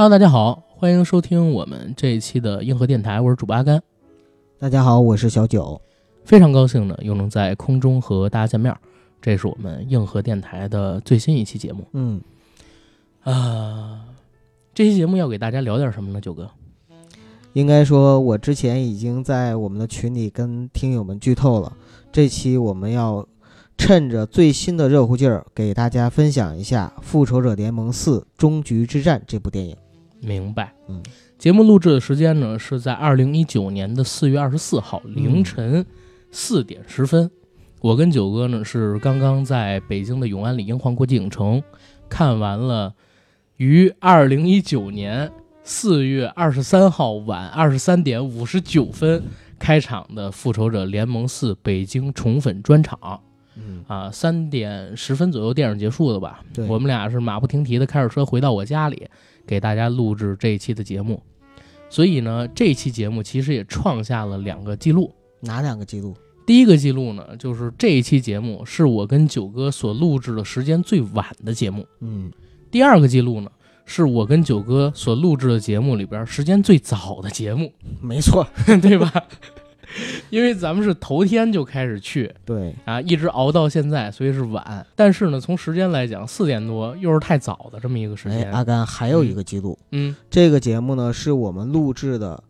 Hello，大家好，欢迎收听我们这一期的硬核电台，我是主播阿甘。大家好，我是小九，非常高兴呢，又能在空中和大家见面。这是我们硬核电台的最新一期节目。嗯，啊，这期节目要给大家聊点什么呢？九哥，应该说，我之前已经在我们的群里跟听友们剧透了。这期我们要趁着最新的热乎劲儿，给大家分享一下《复仇者联盟四：终局之战》这部电影。明白。嗯，节目录制的时间呢是在二零一九年的四月二十四号凌晨四点十分。我跟九哥呢是刚刚在北京的永安里英皇国际影城看完了于二零一九年四月二十三号晚二十三点五十九分开场的《复仇者联盟四》北京宠粉专场。嗯啊，三点十分左右电影结束的吧？对我们俩是马不停蹄的开着车回到我家里，给大家录制这一期的节目。所以呢，这期节目其实也创下了两个记录。哪两个记录？第一个记录呢，就是这一期节目是我跟九哥所录制的时间最晚的节目。嗯，第二个记录呢，是我跟九哥所录制的节目里边时间最早的节目，没错，对吧？因为咱们是头天就开始去对，啊，一直熬到现在，所以是晚。但是呢，从时间来讲，四点多又是太早的这么一个时哎，间。阿甘还有一个记录，嗯，这个节目呢是我们录制的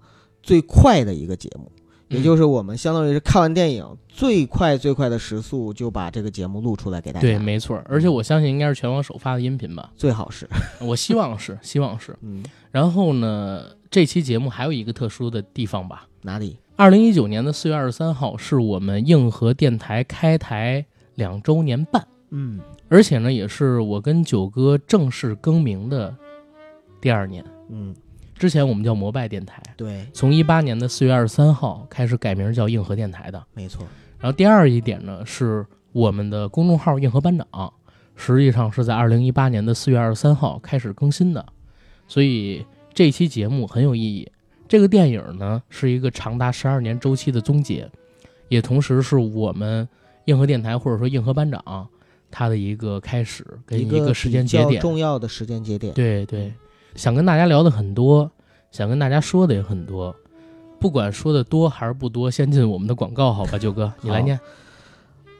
最快的一个节目。也嗯就是我们相当于是看完电影最快最快的时速就把这个节目录出来给大家。对，没错。而且我相信应该是全网首发的音频吧，最好是，我希望是，希望是。嗯，然后呢，这期节目还有一个特殊的地方吧。哪里？二零一九年的四月二十三号是我们硬核电台开台两周年半，嗯，而且呢，也是我跟九哥正式更名的第二年。嗯，之前我们叫摩拜电台，对，从一八年的四月二十三号开始改名叫硬核电台的。没错。然后第二一点呢，是我们的公众号硬核班长，实际上是在二零一八年的四月二十三号开始更新的，所以这期节目很有意义。这个电影呢，是一个长达十二年周期的终结，也同时是我们硬核电台或者说硬核班长他的一个开始跟一个时间节点。重要的时间节点。对对，想跟大家聊的很多，想跟大家说的也很多，不管说的多还是不多，先进我们的广告，好吧，九哥，你来念。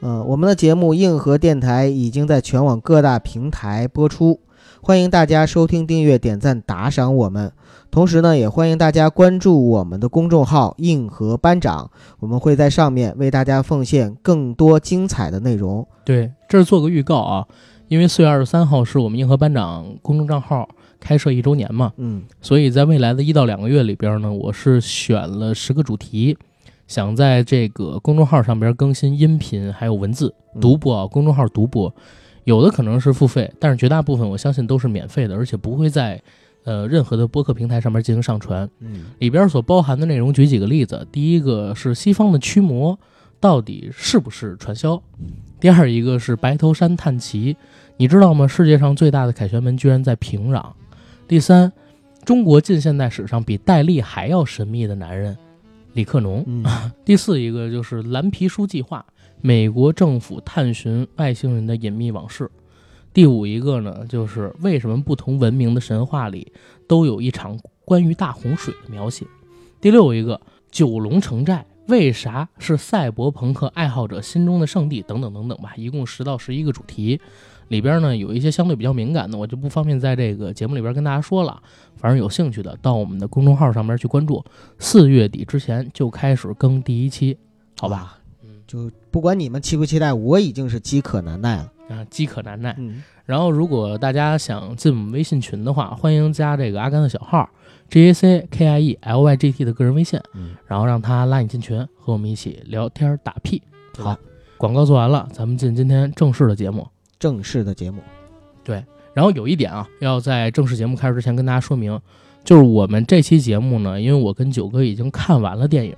嗯、我们的节目硬核电台已经在全网各大平台播出，欢迎大家收听、订阅、点赞、打赏我们。同时呢，也欢迎大家关注我们的公众号“硬核班长”，我们会在上面为大家奉献更多精彩的内容。对，这是做个预告啊，因为四月二十三号是我们硬核班长公众账号开设一周年嘛，嗯，所以在未来的一到两个月里边呢，我是选了十个主题，想在这个公众号上边更新音频还有文字嗯独播啊，公众号独播，有的可能是付费，但是绝大部分我相信都是免费的，而且不会在呃任何的播客平台上面进行上传。嗯里边所包含的内容，举几个例子。第一个是西方的驱魔到底是不是传销？第二一个是白头山探奇，你知道吗？世界上最大的凯旋门居然在平壤。第三，中国近现代史上比戴笠还要神秘的男人李克农。嗯 第四一个就是蓝皮书计划，美国政府探寻外星人的隐秘往事。第五一个呢，就是为什么不同文明的神话里都有一场关于大洪水的描写。第六一个，九龙城寨为啥是赛博朋克爱好者心中的圣地？等等等等吧，一共十到十一个主题，里边呢有一些相对比较敏感的，我就不方便在这个节目里边跟大家说了。反正有兴趣的，到我们的公众号上面去关注。四月底之前就开始更第一期，好吧？哇就不管你们期不期待，我已经是饥渴难耐了。啊，饥渴难耐。嗯，然后，如果大家想进我们微信群的话，欢迎加这个阿甘的小号 J A C K I E L Y G T 的个人微信，嗯然后让他拉你进群，和我们一起聊天打屁。好，广告做完了，咱们进今天正式的节目。正式的节目。对然后有一点啊，要在正式节目开始之前跟大家说明，就是我们这期节目呢，因为我跟九哥已经看完了电影，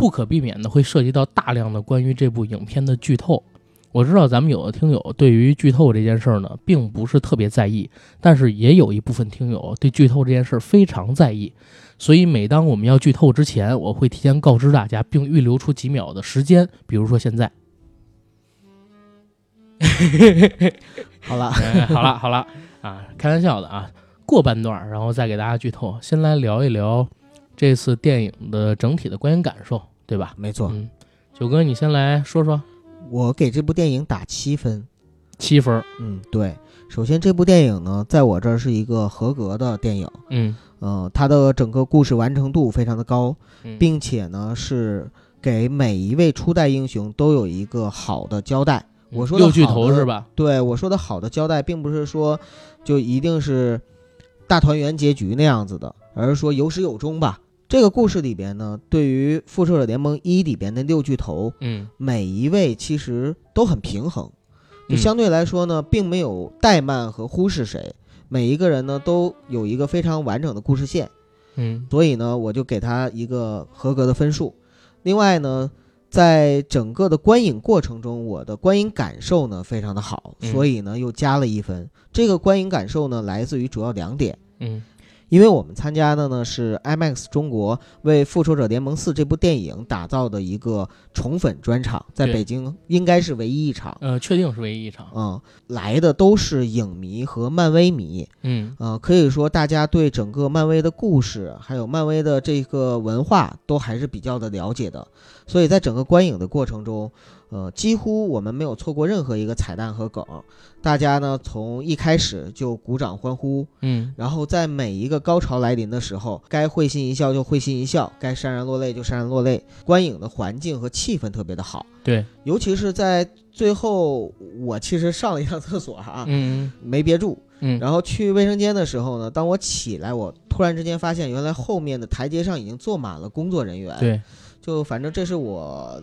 不可避免的会涉及到大量的关于这部影片的剧透。我知道咱们有的听友对于剧透这件事儿呢，并不是特别在意，但是也有一部分听友对剧透这件事儿非常在意。所以每当我们要剧透之前，我会提前告知大家，并预留出几秒的时间，比如说现在。好了，哎好了好了 啊，开玩笑的啊。过半段，然后再给大家剧透。先来聊一聊这次电影的整体的观影感受，对吧？没错，嗯，九哥，你先来说说。我给这部电影打七分，七分。嗯，对。首先，这部电影呢，在我这儿是一个合格的电影。嗯，呃，它的整个故事完成度非常的高，嗯并且呢，是给每一位初代英雄都有一个好的交代。我说的六巨好的头是吧？对我说的好的交代，并不是说就一定是大团圆结局那样子的，而是说有始有终吧。这个故事里边呢，对于《复仇者联盟一》里边的六巨头，嗯每一位其实都很平衡，就嗯相对来说呢，并没有怠慢和忽视谁，每一个人呢都有一个非常完整的故事线，嗯所以呢，我就给他一个合格的分数。另外呢，在整个的观影过程中，我的观影感受呢非常的好，嗯所以呢又加了一分。这个观影感受呢来自于主要两点。嗯因为我们参加的呢是 IMAX 中国为《复仇者联盟四》这部电影打造的一个宠粉专场，在北京应该是唯一一场。呃，确定是唯一一场。嗯，来的都是影迷和漫威迷，嗯呃，可以说大家对整个漫威的故事，还有漫威的这个文化都还是比较的了解的，所以在整个观影的过程中，呃，几乎我们没有错过任何一个彩蛋和梗，大家呢从一开始就鼓掌欢呼，嗯然后在每一个高潮来临的时候，该会心一笑就会心一笑，该潸然落泪就潸然落泪。观影的环境和气氛特别的好，对，尤其是在最后，我其实上了一趟厕所啊、嗯没憋住，嗯然后去卫生间的时候呢，当我起来，我突然之间发现，原来后面的台阶上已经坐满了工作人员。，对，就反正这是我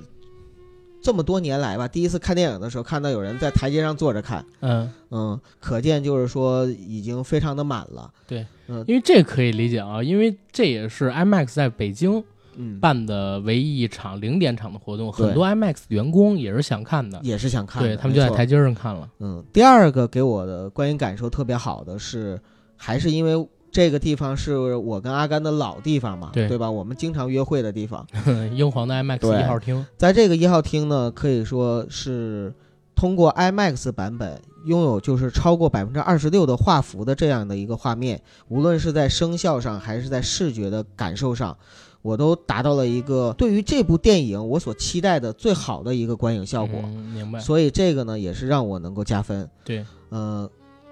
这么多年来吧，第一次看电影的时候看到有人在台阶上坐着看，嗯，嗯，可见就是说已经非常的满了。对，嗯。因为这可以理解啊，因为这也是 IMAX 在北京嗯，办的唯一一场零点场的活动，对。很多 IMAX 员工也是想看的，也是想看的，对他们就在台阶上看了。嗯，第二个给我的观影感受特别好的是，还是因为这个地方是我跟阿甘的老地方嘛，对吧？我们经常约会的地方，英皇的 IMAX 对一号厅，在这个一号厅呢，可以说是通过 IMAX 版本拥有就是超过百分之二十六的画幅的这样的一个画面，无论是在声效上还是在视觉的感受上，我都达到了一个对于这部电影我所期待的最好的一个观影效果。嗯明白？所以这个呢，也是让我能够加分。对，呃，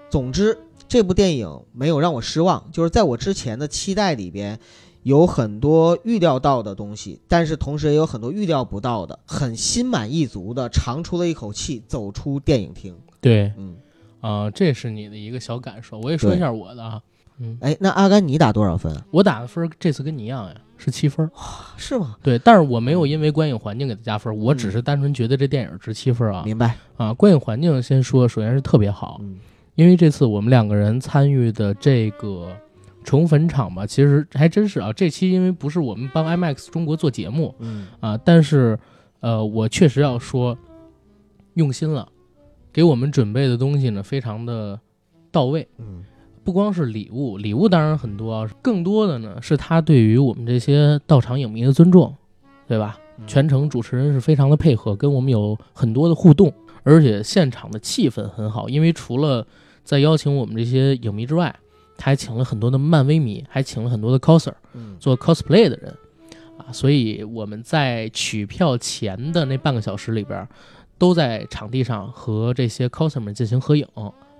总之这部电影没有让我失望，就是在我之前的期待里边，有很多预料到的东西，但是同时也有很多预料不到的，很心满意足的长出了一口气，走出电影厅。对，嗯，啊、这是你的一个小感受，我也说一下我的啊。嗯，哎，那阿甘你打多少分啊？我打的分这次跟你一样呀，是七分儿。是吗？对，但是我没有因为观影环境给他加分，我只是单纯觉得这电影值七分啊。明白。啊，观影环境先说，首先是特别好，嗯因为这次我们两个人参与的这个宠粉场吧，其实还真是啊。这期因为不是我们帮 IMAX 中国做节目嗯啊，但是呃，我确实要说用心了，给我们准备的东西呢非常的到位。嗯不光是礼物，礼物当然很多啊，更多的呢是他对于我们这些到场影迷的尊重，对吧？嗯全程主持人是非常的配合，跟我们有很多的互动，而且现场的气氛很好。因为除了在邀请我们这些影迷之外，他还请了很多的漫威迷，还请了很多的 coser 嗯。做 cosplay 的人。啊，所以我们在取票前的那半个小时里边，都在场地上和这些 coser 们进行合影、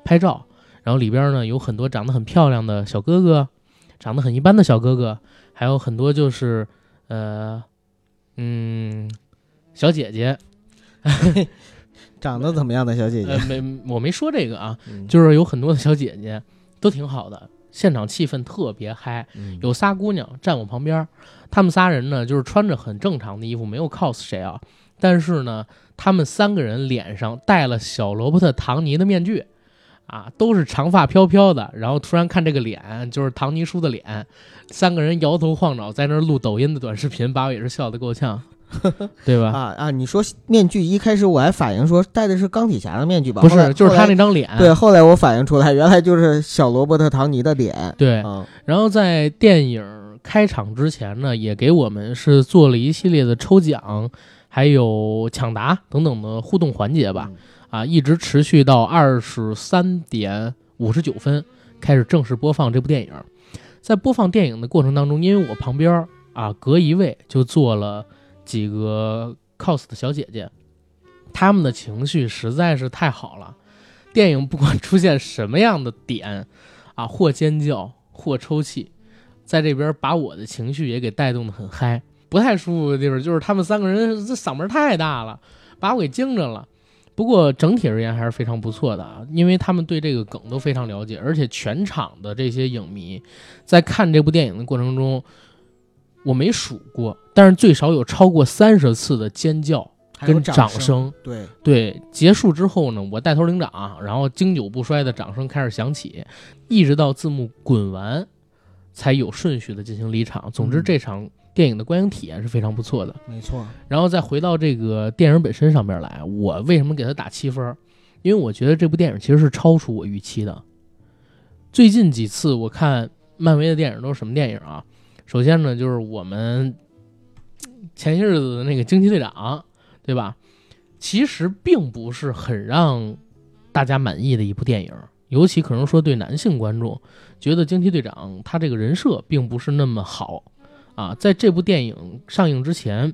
拍照。然后里边呢有很多长得很漂亮的小哥哥，长得很一般的小哥哥，还有很多就是呃嗯小姐姐，长得怎么样的小姐姐呃？没我没说这个啊，嗯就是有很多的小姐姐都挺好的，现场气氛特别嗨。嗯有仨姑娘站我旁边儿，她们仨人呢就是穿着很正常的衣服，没有 cos 谁啊，但是呢，她们三个人脸上戴了小罗伯特·唐尼的面具，啊，都是长发飘飘的，然后突然看这个脸，就是唐尼叔的脸，三个人摇头晃脑在那儿录抖音的短视频，把我也是笑得够呛，对吧？啊啊！你说面具，一开始我还反应说戴的是钢铁侠的面具吧？不是，就是他那张脸，对，后来我反应出来，原来就是小罗伯特·唐尼的脸。对嗯然后在电影开场之前呢，也给我们是做了一系列的抽奖，还有抢答等等的互动环节吧。啊，一直持续到二十三点五十九分，开始正式播放这部电影。在播放电影的过程当中，因为我旁边啊隔一位就坐了几个 cos 的小姐姐，她们的情绪实在是太好了。电影不管出现什么样的点啊，或尖叫或抽泣，在这边把我的情绪也给带动的很嗨。不太舒服的地方就是他们三个人这嗓门太大了，把我给惊着了。不过整体而言还是非常不错的啊，因为他们对这个梗都非常了解，而且全场的这些影迷在看这部电影的过程中，我没数过，但是最少有超过三十次的尖叫跟掌声。对对，结束之后呢，我带头领掌，然后经久不衰的掌声开始响起，一直到字幕滚完，才有顺序的进行离场。总之，这场。电影的观影体验是非常不错的，没错。然后再回到这个电影本身上边来，我为什么给他打七分？因为我觉得这部电影其实是超出我预期的。最近几次我看漫威的电影都是什么电影啊？首先呢，就是我们前些日子的那个惊奇队长，对吧？其实并不是很让大家满意的一部电影，尤其可能说对男性观众，觉得惊奇队长他这个人设并不是那么好。啊，在这部电影上映之前，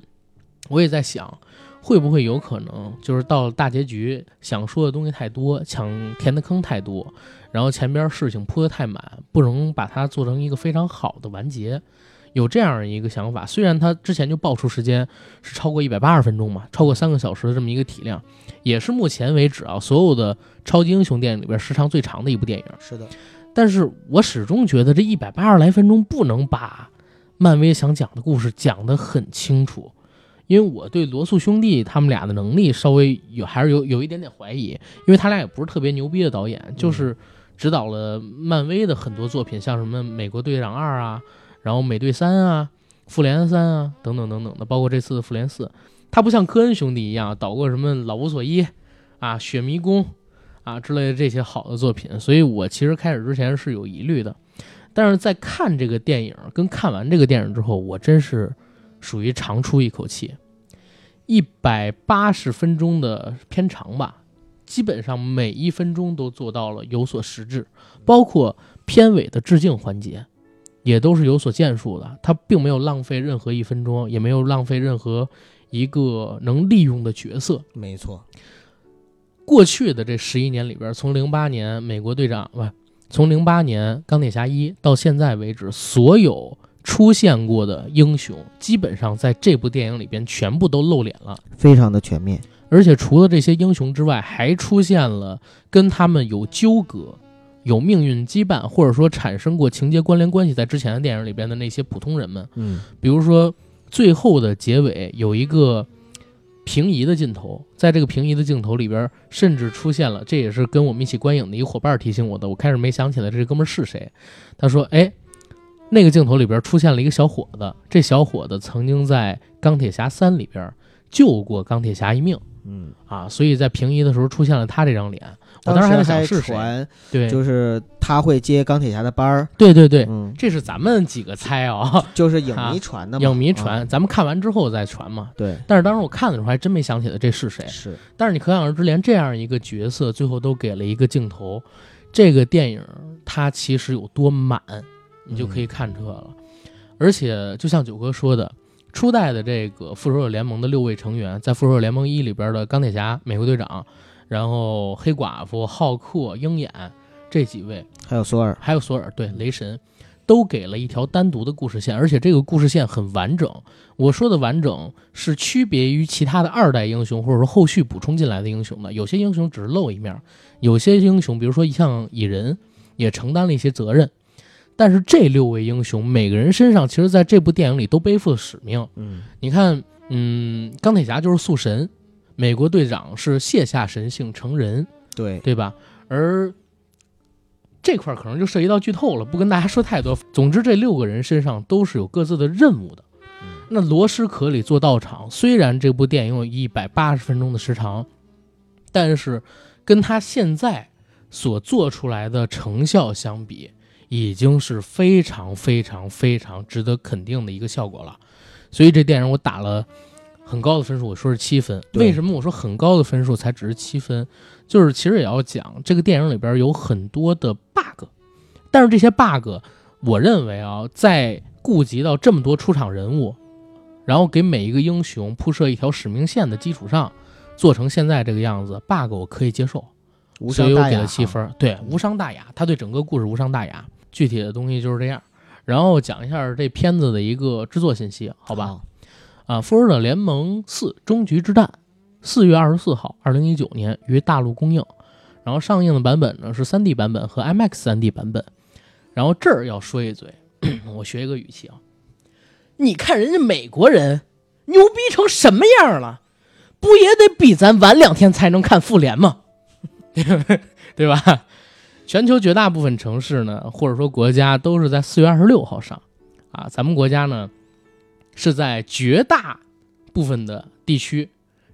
我也在想，会不会有可能就是到了大结局，想说的东西太多，抢填的坑太多，然后前边事情铺的太满，不能把它做成一个非常好的完结，有这样一个想法。虽然它之前就爆出时间是超过一百八十分钟嘛，超过三个小时的这么一个体量，也是目前为止啊所有的超级英雄电影里边时长最长的一部电影。是的，但是我始终觉得这一百八十来分钟不能把。漫威想讲的故事讲得很清楚，因为我对罗素兄弟他们俩的能力稍微有还是有有一点点怀疑，因为他俩也不是特别牛逼的导演，就是指导了漫威的很多作品，像什么美国队长二啊，然后美队三啊，复联三啊等等等等的，包括这次的复联四，他不像科恩兄弟一样导过什么老无所依啊、雪迷宫啊之类的这些好的作品，所以我其实开始之前是有疑虑的。但是在看这个电影跟看完这个电影之后，我真是属于长出一口气。一百八十分钟的片长吧，基本上每一分钟都做到了有所实质，包括片尾的致敬环节，也都是有所建树的。他并没有浪费任何一分钟，也没有浪费任何一个能利用的角色。没错，过去的这十一年里边，从零八年美国队长不。从零八年钢铁侠一到现在为止，所有出现过的英雄，基本上在这部电影里边全部都露脸了，非常的全面。而且除了这些英雄之外，还出现了跟他们有纠葛、有命运羁绊，或者说产生过情节关联关系，在之前的电影里边的那些普通人们。嗯，比如说最后的结尾有一个。平移的镜头，在这个平移的镜头里边，甚至出现了，这也是跟我们一起观影的一个伙伴提醒我的。我开始没想起来这哥们是谁。他说：“哎，那个镜头里边出现了一个小伙子，这小伙子曾经在钢铁侠三里边救过钢铁侠一命。嗯啊，所以在平移的时候出现了他这张脸。”我当时还在想是谁，对，就是他会接钢铁侠的班儿，对对对，嗯，这是咱们几个猜啊，就是影迷传的，影迷传，咱们看完之后再传嘛，对。但是当时我看的时候还真没想起来这是谁，是。但是你可想而知，连这样一个角色最后都给了一个镜头，这个电影它其实有多满，你就可以看出来了。而且就像九哥说的，初代的这个复仇者联盟的六位成员，在复仇者联盟一里边的钢铁侠、美国队长。然后黑寡妇、浩克、鹰眼这几位，还有索尔，还有索尔，对雷神，都给了一条单独的故事线，而且这个故事线很完整。我说的完整是区别于其他的二代英雄，或者说后续补充进来的英雄的。有些英雄只是露一面，有些英雄，比如说像蚁人，也承担了一些责任。但是这六位英雄每个人身上，其实在这部电影里都背负了使命。嗯，你看，嗯，钢铁侠就是塑神。美国队长是卸下神性成人，对对吧？而这块可能就涉及到剧透了，不跟大家说太多。总之，这六个人身上都是有各自的任务的。那罗斯可里做道场，虽然这部电影有一百八十分钟的时长，但是跟他现在所做出来的成效相比，已经是非常非常非常值得肯定的一个效果了。所以这电影我打了。很高的分数，我说是七分。为什么我说很高的分数才只是七分？就是其实也要讲这个电影里边有很多的 bug，但是这些 bug，我认为啊，在顾及到这么多出场人物，然后给每一个英雄铺设一条使命线的基础上，做成现在这个样子，bug 我可以接受，无所以我给伤大雅哈了七分。对，无伤大雅，他对整个故事无伤大雅。具体的东西就是这样。然后讲一下这片子的一个制作信息，好吧？啊，《复仇者联盟四：终局之战》四月二十四号，二零一九年于大陆公映，然后上映的版本呢是 3D 版本和 IMAX 3D 版本。然后这儿要说一嘴，我学一个语气啊，你看人家美国人牛逼成什么样了，不也得比咱晚两天才能看复联吗？对吧？全球绝大部分城市呢，或者说国家都是在四月二十六号上，啊，咱们国家呢是在绝大部分的地区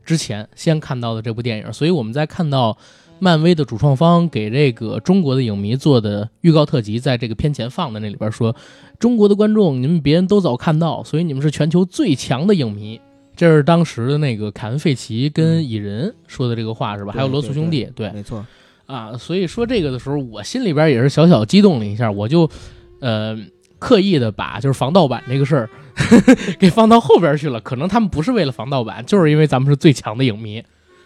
之前先看到的这部电影，所以我们在看到漫威的主创方给这个中国的影迷做的预告特辑，在这个片前放的那里边说，中国的观众你们别人都早看到，所以你们是全球最强的影迷。这是当时的那个凯恩·费奇跟蚁人说的这个话是吧？还有罗素兄弟，对没错，啊，所以说这个的时候，我心里边也是小小激动了一下，我就，呃，刻意的把就是防盗版这个事儿 给放到后边去了。可能他们不是为了防盗版，就是因为咱们是最强的影迷。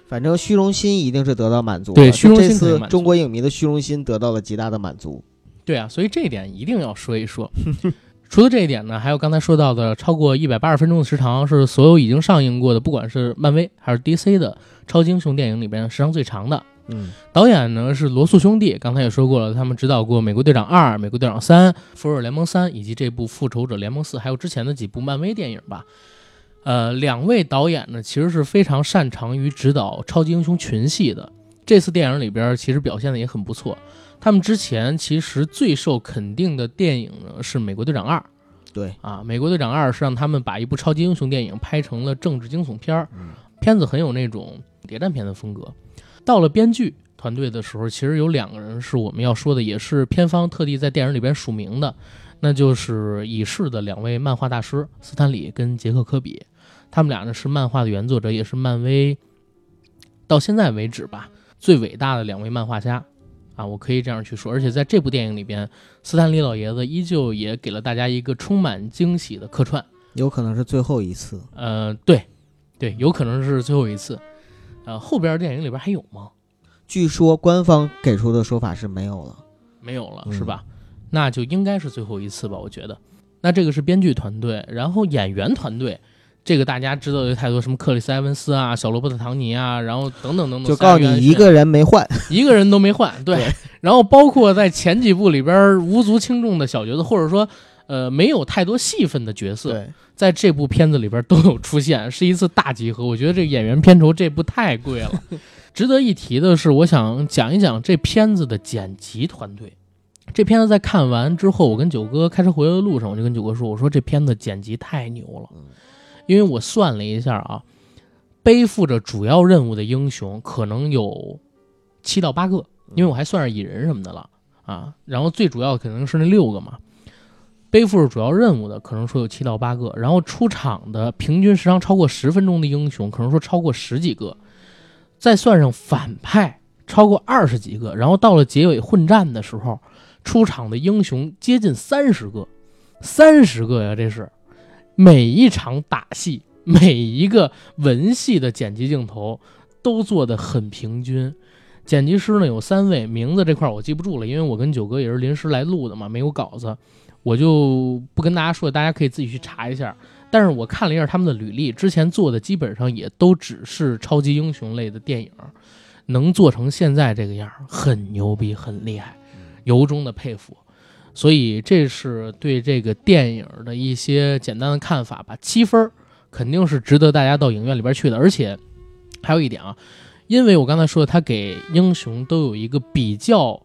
反正虚荣心一定是得到满足的。对虚荣心这次中国影迷的虚荣心得到了极大的满足。对啊，所以这一点一定要说一说。除了这一点呢，还有刚才说到的超过一百八十分钟的时长，是所有已经上映过的，不管是漫威还是 DC 的超级英雄电影里边时长最长的。嗯，导演呢是罗素兄弟，刚才也说过了，他们指导过《美国队长二》《美国队长三》《复仇者联盟三》以及这部《复仇者联盟四》，还有之前的几部漫威电影吧。呃，两位导演呢其实是非常擅长于指导超级英雄群戏的，这次电影里边其实表现的也很不错。他们之前其实最受肯定的电影呢是《美国队长二》对，啊，《美国队长二》是让他们把一部超级英雄电影拍成了政治惊悚片儿，嗯片子很有那种谍战片的风格。到了编剧团队的时候，其实有两个人是我们要说的，也是片方特地在电影里边署名的，那就是已逝的两位漫画大师斯坦李跟杰克科比，他们俩呢是漫画的原作者，也是漫威到现在为止吧最伟大的两位漫画家。啊，我可以这样去说，而且在这部电影里边，斯坦李老爷子依旧也给了大家一个充满惊喜的客串。有可能是最后一次。呃，对，对，有可能是最后一次。呃，后边电影里边还有吗？据说官方给出的说法是没有了。没有了，嗯是吧？那就应该是最后一次吧，我觉得。那这个是编剧团队，然后演员团队，这个大家知道的太多，什么克里斯·埃文斯啊、小罗伯特·唐尼啊，然后等等等等，就告诉你一个人没换。一个人都没换，对。对然后包括在前几部里边无足轻重的小角色，或者说呃没有太多戏份的角色，在这部片子里边都有出现，是一次大集合。我觉得这个演员片酬这部太贵了。值得一提的是，我想讲一讲这片子的剪辑团队。这片子在看完之后，我跟九哥开车回来的路上，我就跟九哥说：“我说这片子剪辑太牛了，因为我算了一下啊，背负着主要任务的英雄可能有七到八个，因为我还算是蚁人什么的了啊。然后最主要可能是那六个嘛，背负着主要任务的可能说有七到八个，然后出场的平均时长超过十分钟的英雄，可能说超过十几个，再算上反派超过二十几个，然后到了结尾混战的时候，出场的英雄接近三十个，三十个呀，这是每一场打戏，每一个文戏的剪辑镜头都做得很平均。剪辑师呢有三位，名字这块我记不住了，因为我跟九哥也是临时来录的嘛，没有稿子，我就不跟大家说，大家可以自己去查一下。但是我看了一下他们的履历，之前做的基本上也都只是超级英雄类的电影，能做成现在这个样儿，很牛逼，很厉害，由衷的佩服。所以这是对这个电影的一些简单的看法吧。七分儿肯定是值得大家到影院里边去的，而且还有一点啊，因为我刚才说，他给英雄都有一个比较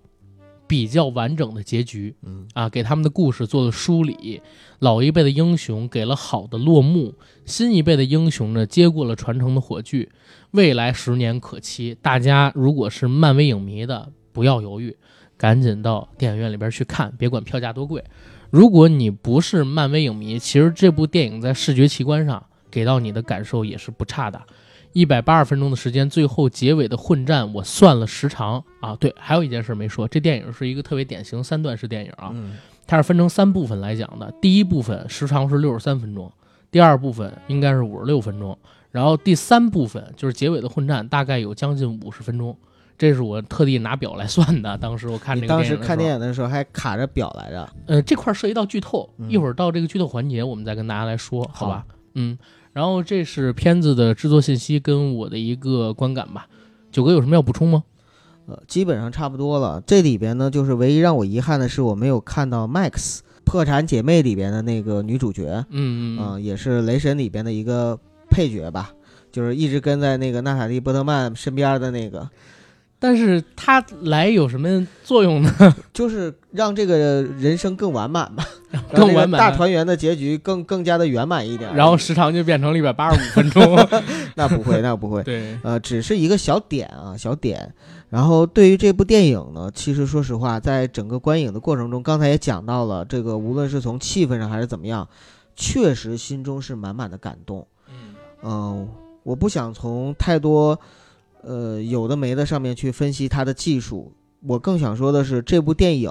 比较完整的结局，嗯啊，给他们的故事做了梳理。老一辈的英雄给了好的落幕，新一辈的英雄呢接过了传承的火炬，未来十年可期。大家如果是漫威影迷的，不要犹豫，赶紧到电影院里边去看，别管票价多贵。如果你不是漫威影迷，其实这部电影在视觉奇观上给到你的感受也是不差的，一百八十分钟的时间，最后结尾的混战，我算了时长啊。对，还有一件事没说，这电影是一个特别典型三段式电影啊，嗯它是分成三部分来讲的。第一部分时长是六十三分钟，第二部分应该是五十六分钟，然后第三部分就是结尾的混战，大概有将近五十分钟。这是我特地拿表来算的。当时我看这个当时看电影的时候还卡着表来着，呃，这块儿涉及到剧透，嗯一会儿到这个剧透环节，我们再跟大家来说，好吧？好嗯，然后这是片子的制作信息跟我的一个观感吧。九哥有什么要补充吗？呃，基本上差不多了。这里边呢，就是唯一让我遗憾的是，我没有看到 Max《破产姐妹》里边的那个女主角，嗯嗯、也是雷神里边的一个配角吧，就是一直跟在那个娜塔莉波特曼身边的那个，但是它来有什么作用呢？就是让这个人生更完满吧，更完满大团圆的结局更更加的圆满一点。然后时长就变成了一百八十五分钟。那不会，那不会，对，呃，只是一个小点啊，小点。然后对于这部电影呢，其实说实话，在整个观影的过程中，刚才也讲到了，这个无论是从气氛上还是怎么样，确实心中是满满的感动。嗯嗯、我不想从太多呃有的没的上面去分析它的技术，我更想说的是，这部电影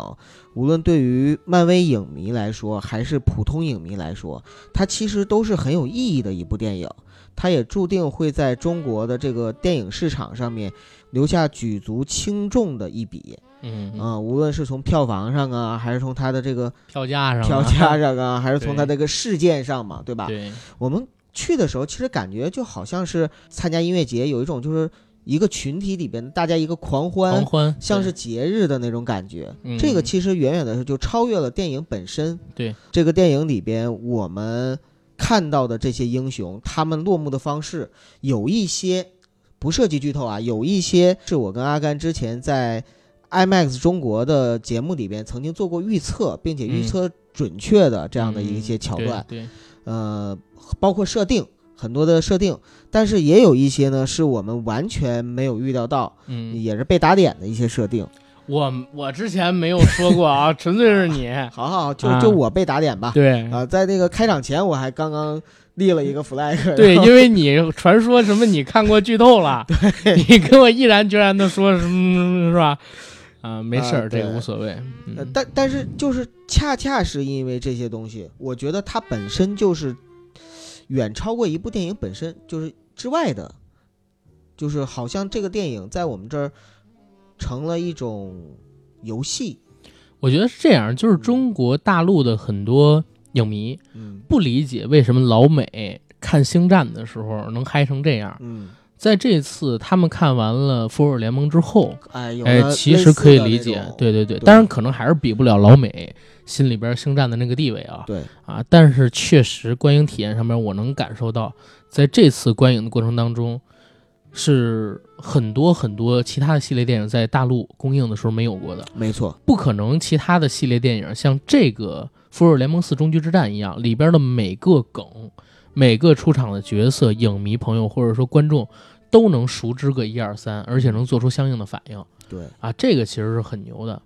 无论对于漫威影迷来说，还是普通影迷来说，它其实都是很有意义的一部电影。它也注定会在中国的这个电影市场上面留下举足轻重的一笔嗯嗯啊、无论是从票房上啊，还是从它的这个票价上啊，票价上啊，还是从它这个事件上嘛，对吧？对，我们去的时候，其实感觉就好像是参加音乐节，有一种就是一个群体里边大家一个狂欢，狂欢像是节日的那种感觉。嗯这个其实远远的就超越了电影本身。对，这个电影里边我们看到的这些英雄，他们落幕的方式有一些不涉及剧透啊，有一些是我跟阿甘之前在 IMAX 中国的节目里边曾经做过预测，并且预嗯测准确的这样的一些桥段。对，对呃，包括设定很多的设定，但是也有一些呢是我们完全没有预料到，嗯，也是被打点的一些设定。我我之前没有说过啊，纯粹是你。好好，就啊就我被打点吧。对啊，在那个开场前，我还刚刚立了一个 flag。对，因为你传说什么你看过剧透了，你跟我毅然决然的说什么什么是吧？啊，没事儿，啊这个无所谓。但但是就是恰恰是因为这些东西，我觉得它本身就是远超过一部电影本身就是之外的，就是好像这个电影在我们这儿成了一种游戏。我觉得是这样，就是中国大陆的很多影迷嗯不理解为什么老美看《星战》的时候能嗨成这样。嗯，在这次他们看完了《复仇者联盟》之后，哎，哎，其实可以理解，对对对，对当然可能还是比不了老美心里边《星战》的那个地位啊对，啊，但是确实观影体验上面，我能感受到，在这次观影的过程当中，是很多很多其他的系列电影在大陆公映的时候没有过的，没错，不可能其他的系列电影像这个《复仇者联盟四：终局之战》一样，里边的每个梗、每个出场的角色，影迷朋友或者说观众都能熟知个一二三，而且能做出相应的反应。对，啊，这个其实是很牛的。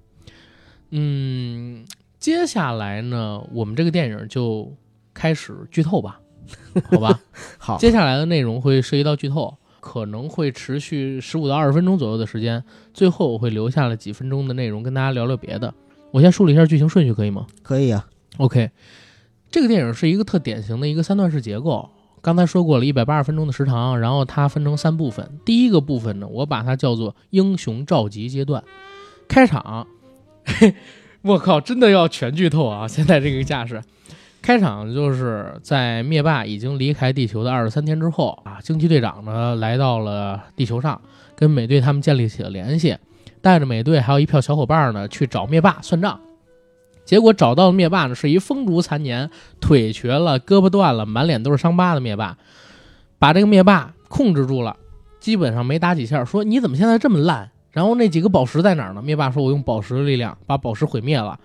嗯，接下来呢，我们这个电影就开始剧透吧，好吧？好，接下来的内容会涉及到剧透，可能会持续十五到二十分钟左右的时间，最后我会留下了几分钟的内容跟大家聊聊别的。我先梳理一下剧情顺序，可以吗可以啊，？OK，这个电影是一个特典型的一个三段式结构。刚才说过了，一百八十分钟的时长，然后它分成三部分。第一个部分呢，我把它叫做英雄召集阶段。开场，嘿，我靠，真的要全剧透啊！现在这个架势，开场就是在灭霸已经离开地球的二十三天之后啊，惊奇队长呢来到了地球上，跟美队他们建立起了联系，带着美队还有一票小伙伴呢去找灭霸算账。结果找到灭霸呢是一风烛残年、腿瘸了、胳膊断了、满脸都是伤疤的灭霸，把这个灭霸控制住了，基本上没打几下，说你怎么现在这么烂？然后那几个宝石在哪儿呢？灭霸说：“我用宝石的力量把宝石毁灭了，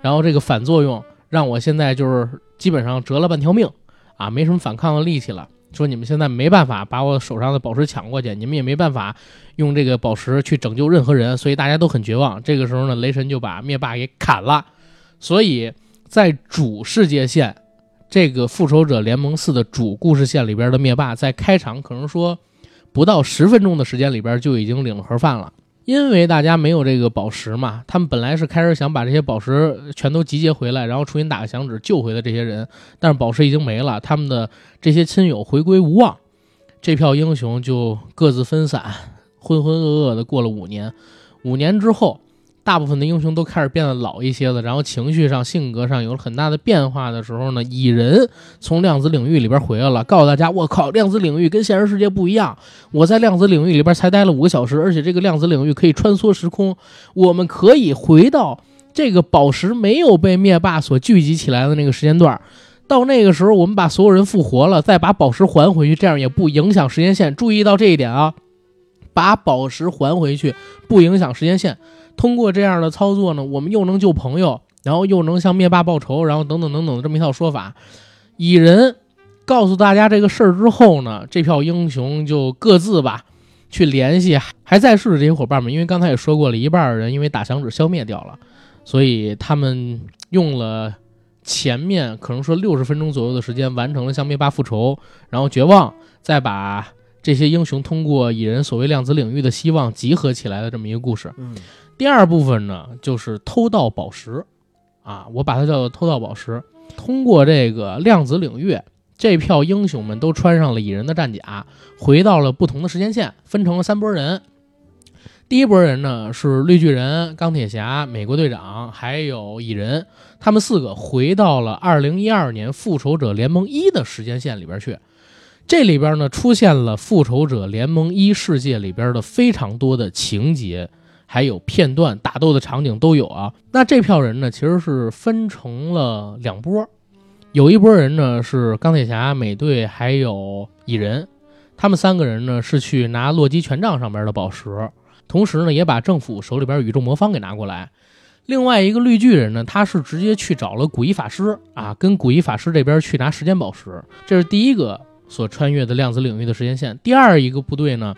然后这个反作用让我现在就是基本上折了半条命啊，没什么反抗的力气了。说你们现在没办法把我手上的宝石抢过去，你们也没办法用这个宝石去拯救任何人，所以大家都很绝望。这个时候呢，雷神就把灭霸给砍了。所以在主世界线这个复仇者联盟四的主故事线里边的灭霸，在开场可能说不到十分钟的时间里边就已经领了盒饭了。因为大家没有这个宝石嘛，他们本来是开始想把这些宝石全都集结回来，然后重新打个响指救回的这些人，但是宝石已经没了，他们的这些亲友回归无望，这票英雄就各自分散，浑浑噩噩的过了五年。五年之后。大部分的英雄都开始变得老一些了，然后情绪上、性格上有了很大的变化的时候呢，蚁人从量子领域里边回来了，告诉大家：“我靠，量子领域跟现实世界不一样。我在量子领域里边才待了五个小时，而且这个量子领域可以穿梭时空，我们可以回到这个宝石没有被灭霸所聚集起来的那个时间段。到那个时候，我们把所有人复活了，再把宝石还回去，这样也不影响时间线。注意到这一点啊，把宝石还回去不影响时间线。”通过这样的操作呢，我们又能救朋友，然后又能向灭霸报仇，然后等等等等的这么一套说法。蚁人告诉大家这个事儿之后呢，这票英雄就各自吧去联系还在世的这些伙伴们，因为刚才也说过了，一半人因为打响指消灭掉了，所以他们用了前面可能说六十分钟左右的时间完成了向灭霸复仇，然后绝望，再把这些英雄通过蚁人所谓量子领域的希望集合起来的这么一个故事。嗯。第二部分呢，就是偷盗宝石，啊，我把它叫做偷盗宝石。通过这个量子领域，这票英雄们都穿上了蚁人的战甲，回到了不同的时间线，分成了三波人。第一波人呢是绿巨人、钢铁侠、美国队长，还有蚁人，他们四个回到了二零一二年复仇者联盟一的时间线里边去。这里边呢出现了复仇者联盟一世界里边的非常多的情节。还有片段打斗的场景都有啊。那这票人呢，其实是分成了两波，有一波人呢是钢铁侠、美队还有蚁人，他们三个人呢是去拿洛基权杖上边的宝石，同时呢也把政府手里边宇宙魔方给拿过来。另外一个绿巨人呢，他是直接去找了古一法师啊，跟古一法师这边去拿时间宝石。这是第一个所穿越的量子领域的时间线。第二一个部队呢，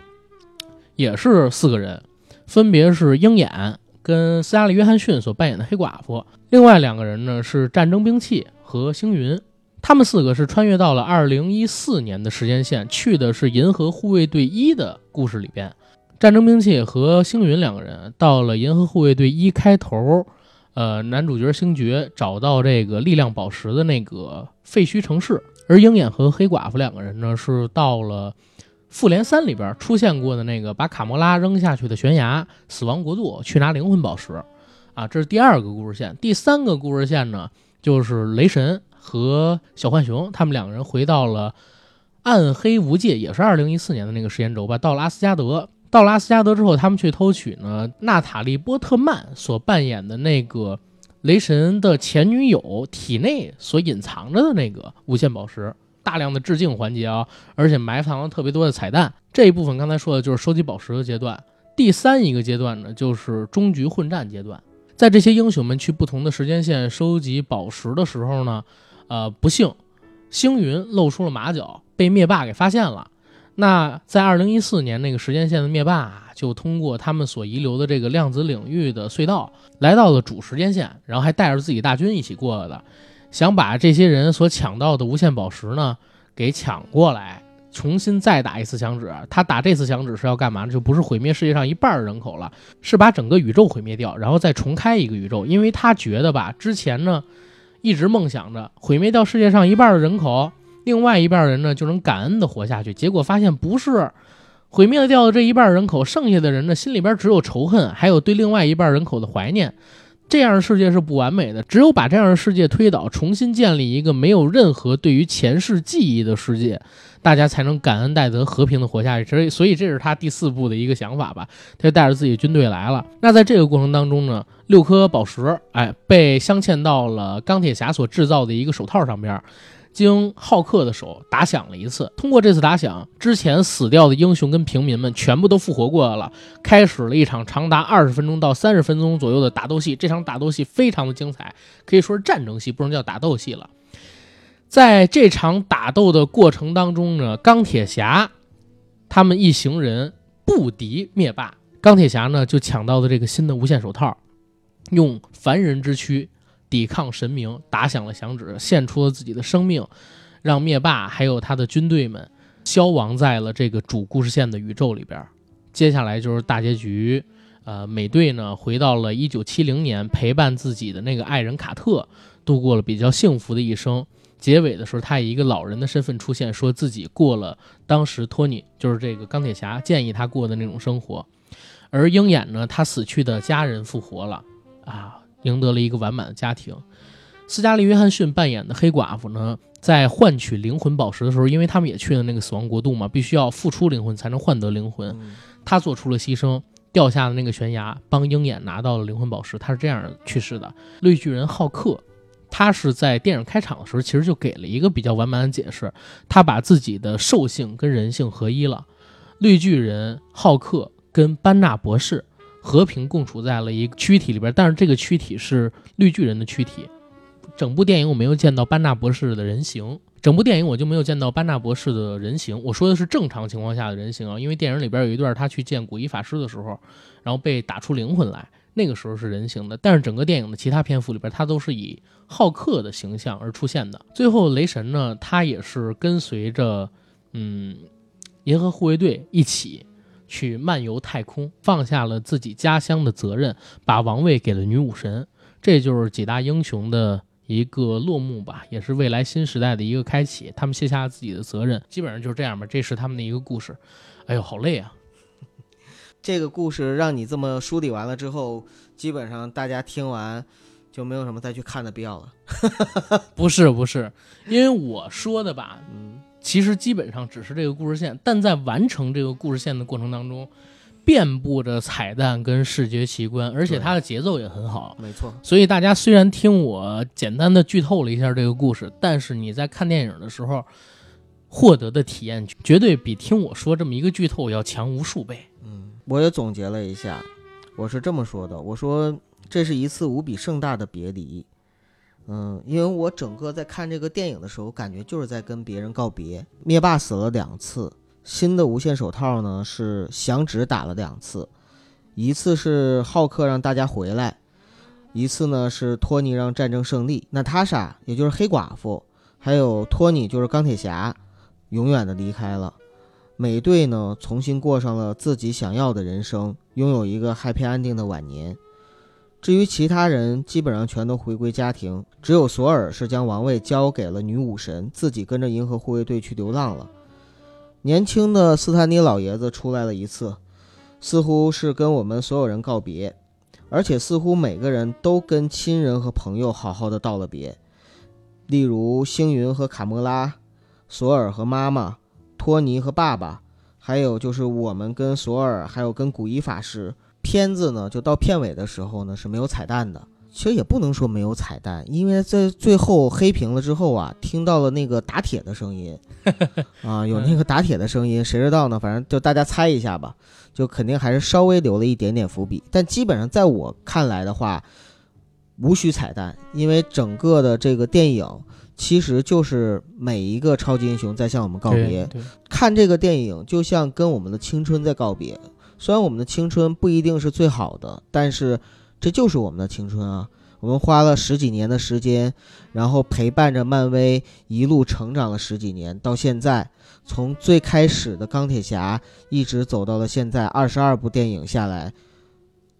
也是四个人。分别是鹰眼跟斯嘉丽·约翰逊所扮演的黑寡妇，另外两个人呢是战争兵器和星云，他们四个是穿越到了二零一四年的时间线，去的是银河护卫队一的故事里边。战争兵器和星云两个人到了银河护卫队一开头，呃，男主角星爵找到这个力量宝石的那个废墟城市，而鹰眼和黑寡妇两个人呢是到了。复联三里边出现过的那个把卡魔拉扔下去的悬崖，死亡国度去拿灵魂宝石，啊，这是第二个故事线。第三个故事线呢，就是雷神和小浣熊他们两个人回到了暗黑无界，也是二零一四年的那个时间轴吧。到了阿斯加德，到了阿斯加德之后，他们去偷取呢娜塔莉波特曼所扮演的那个雷神的前女友体内所隐藏着的那个无限宝石。大量的致敬环节啊，而且埋藏了特别多的彩蛋。这一部分刚才说的就是收集宝石的阶段。第三一个阶段呢，就是终局混战阶段。在这些英雄们去不同的时间线收集宝石的时候呢，呃，不幸，星云露出了马脚，被灭霸给发现了。那在二零一四年那个时间线的灭霸啊，就通过他们所遗留的这个量子领域的隧道，来到了主时间线，然后还带着自己大军一起过来的。想把这些人所抢到的无限宝石呢给抢过来，重新再打一次响指。他打这次响指是要干嘛呢？就不是毁灭世界上一半人口了，是把整个宇宙毁灭掉，然后再重开一个宇宙。因为他觉得吧，之前呢一直梦想着毁灭掉世界上一半的人口，另外一半人呢就能感恩的活下去。结果发现不是，毁灭掉的这一半人口，剩下的人呢心里边只有仇恨，还有对另外一半人口的怀念。这样的世界是不完美的，只有把这样的世界推倒，重新建立一个没有任何对于前世记忆的世界，大家才能感恩戴德，和平的活下去。所以，所以这是他第四步的一个想法吧。他就带着自己军队来了。那在这个过程当中呢，六颗宝石，哎，被镶嵌到了钢铁侠所制造的一个手套上边。经浩克的手打响了一次，通过这次打响，之前死掉的英雄跟平民们全部都复活过来了，开始了一场长达二十分钟到三十分钟左右的打斗戏。这场打斗戏非常的精彩，可以说是战争戏，不能叫打斗戏了。在这场打斗的过程当中呢，钢铁侠他们一行人不敌灭霸，钢铁侠呢就抢到了这个新的无限手套，用凡人之躯。抵抗神明，打响了响指，献出了自己的生命，让灭霸还有他的军队们消亡在了这个主故事线的宇宙里边。接下来就是大结局，呃，美队呢回到了一九七零年，陪伴自己的那个爱人卡特，度过了比较幸福的一生。结尾的时候，他以一个老人的身份出现，说自己过了当时托尼就是这个钢铁侠建议他过的那种生活。而鹰眼呢，他死去的家人复活了，啊，赢得了一个完满的家庭。斯嘉丽·约翰逊扮演的黑寡妇呢，在换取灵魂宝石的时候，因为他们也去了那个死亡国度嘛，必须要付出灵魂才能换得灵魂。他做出了牺牲，掉下了那个悬崖，帮鹰眼拿到了灵魂宝石。他是这样去世的。绿巨人浩克。他是在电影开场的时候，其实就给了一个比较完满的解释。他把自己的兽性跟人性合一了。绿巨人浩克跟班纳博士和平共处在了一个躯体里边，但是这个躯体是绿巨人的躯体。整部电影我没有见到班纳博士的人形，整部电影我就没有见到班纳博士的人形。我说的是正常情况下的人形啊，因为电影里边有一段他去见古一法师的时候，然后被打出灵魂来。那个时候是人形的，但是整个电影的其他篇幅里边，他都是以浩克的形象而出现的。最后，雷神呢，他也是跟随着，嗯，银河护卫队一起去漫游太空，放下了自己家乡的责任，把王位给了女武神。这就是几大英雄的一个落幕吧，也是未来新时代的一个开启。他们卸下了自己的责任，基本上就是这样吧。这是他们的一个故事。哎呦，好累啊！这个故事让你这么梳理完了之后，基本上大家听完就没有什么再去看的必要了。不是不是，因为我说的吧，嗯，其实基本上只是这个故事线，但在完成这个故事线的过程当中，遍布着彩蛋跟视觉奇观，而且它的节奏也很好。没错。所以大家虽然听我简单的剧透了一下这个故事，但是你在看电影的时候获得的体验绝对比听我说这么一个剧透要强无数倍。嗯我也总结了一下，我是这么说的：我说这是一次无比盛大的别离，嗯，因为我整个在看这个电影的时候，感觉就是在跟别人告别。灭霸死了两次，新的无限手套呢是响指打了两次，一次是浩克让大家回来，一次呢是托尼让战争胜利。娜塔莎也就是黑寡妇，还有托尼就是钢铁侠，永远的离开了。美队呢，重新过上了自己想要的人生，拥有一个 happy ending 的晚年。至于其他人，基本上全都回归家庭，只有索尔是将王位交给了女武神，自己跟着银河护卫队去流浪了。年轻的斯坦尼老爷子出来了一次，似乎是跟我们所有人告别，而且似乎每个人都跟亲人和朋友好好的道了别，例如星云和卡莫拉，索尔和妈妈。托尼和爸爸，还有就是我们跟索尔，还有跟古一法师。片子呢，就到片尾的时候呢是没有彩蛋的。其实也不能说没有彩蛋，因为在最后黑屏了之后啊，听到了那个打铁的声音，啊，有那个打铁的声音，谁知道呢？反正就大家猜一下吧，就肯定还是稍微留了一点点伏笔。但基本上在我看来的话，无需彩蛋，因为整个的这个电影。其实就是每一个超级英雄在向我们告别。看这个电影就像跟我们的青春在告别。虽然我们的青春不一定是最好的，但是这就是我们的青春啊！我们花了十几年的时间，然后陪伴着漫威一路成长了十几年，到现在，从最开始的钢铁侠一直走到了现在二十二部电影下来，